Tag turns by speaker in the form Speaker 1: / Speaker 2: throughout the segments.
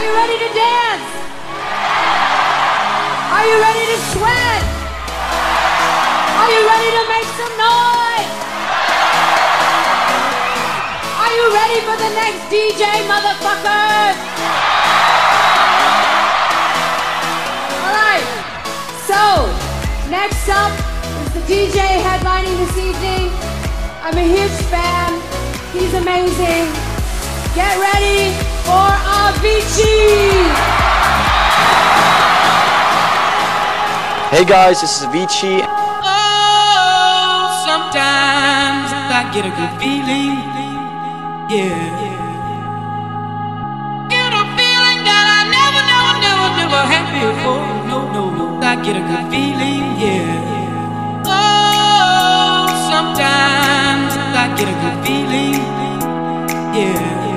Speaker 1: Are you ready to dance? Are you ready to sweat? Are you ready to make some noise? Are you ready for the next DJ, motherfucker? All right. So, next up is the DJ headlining this evening. I'm a huge fan. He's amazing. Get ready for Avicii.
Speaker 2: Hey guys, this is Avicii.
Speaker 3: Oh, sometimes I get a good feeling. Yeah. Get a feeling that I never, never, never, never had before. No, no, no. I get a good feeling. Yeah. Oh, sometimes I get a good feeling. Yeah.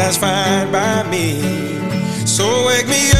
Speaker 4: That's fine by me. So wake me up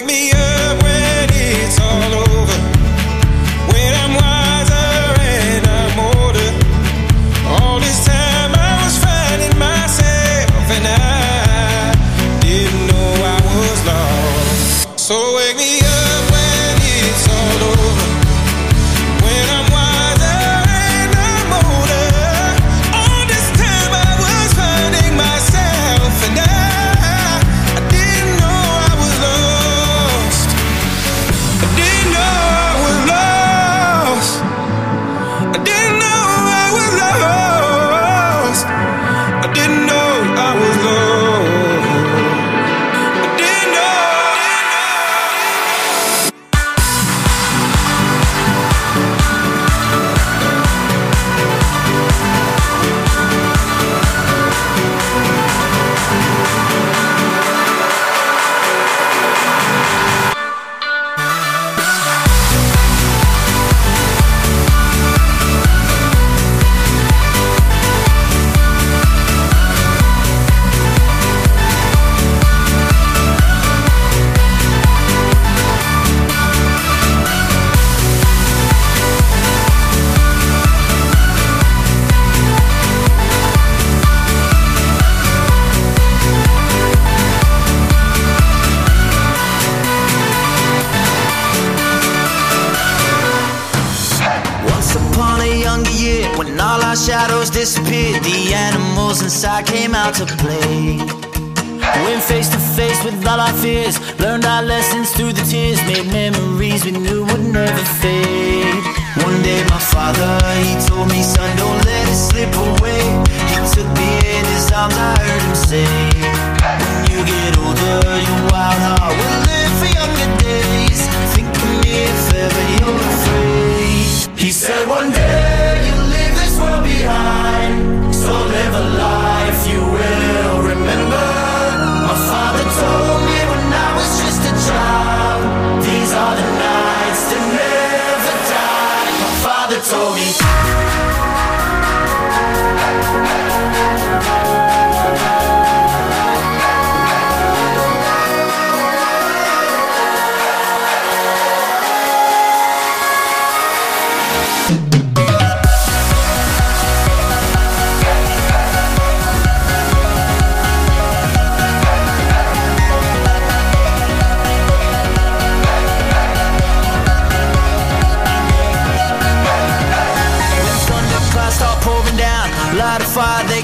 Speaker 5: So wake me animals inside father told me.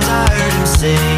Speaker 6: times I
Speaker 5: heard him say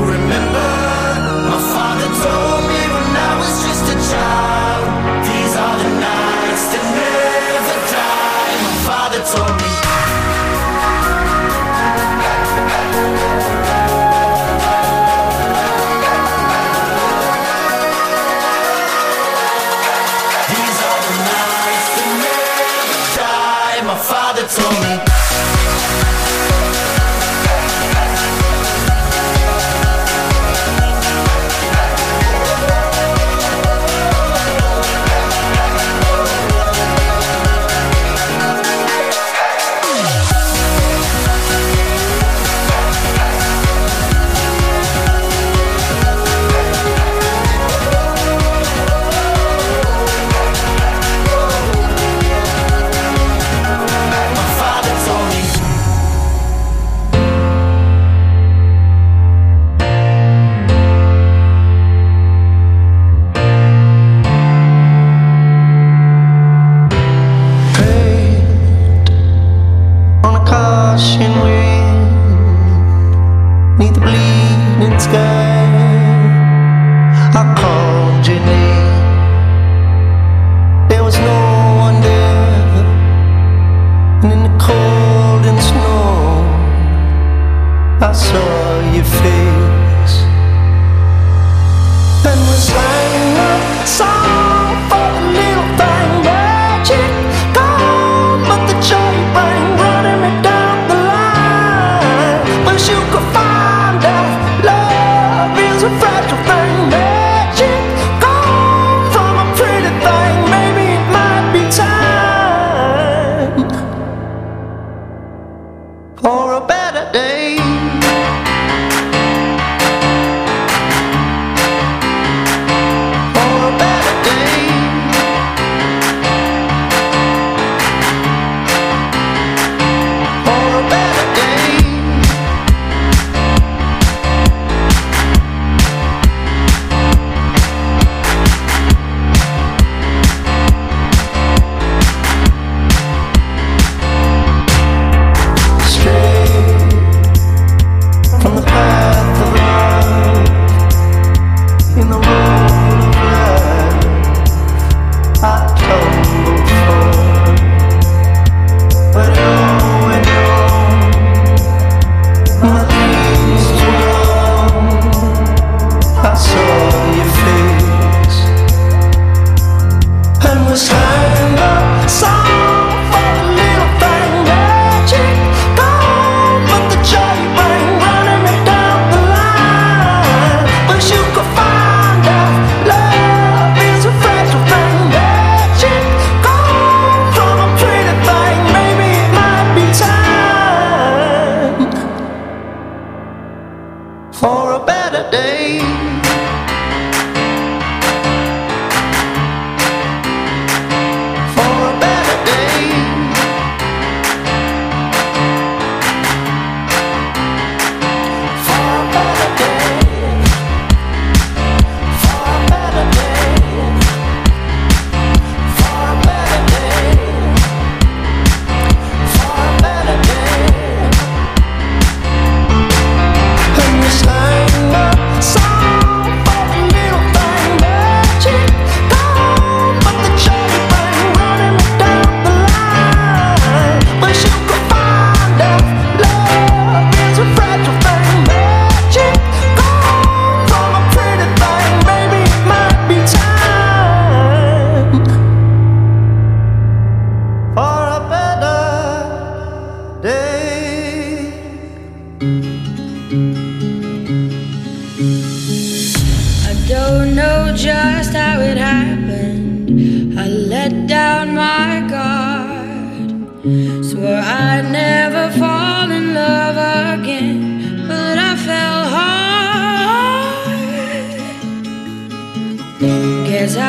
Speaker 7: saw your face.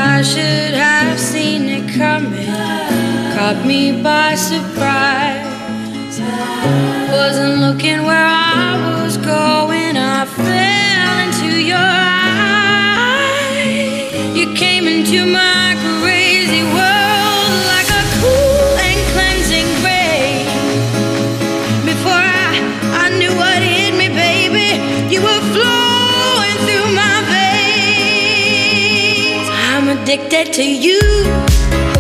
Speaker 8: I should have seen it coming. Caught me by surprise. Wasn't looking where I was going. I fell into your eyes. You came into my addicted to you.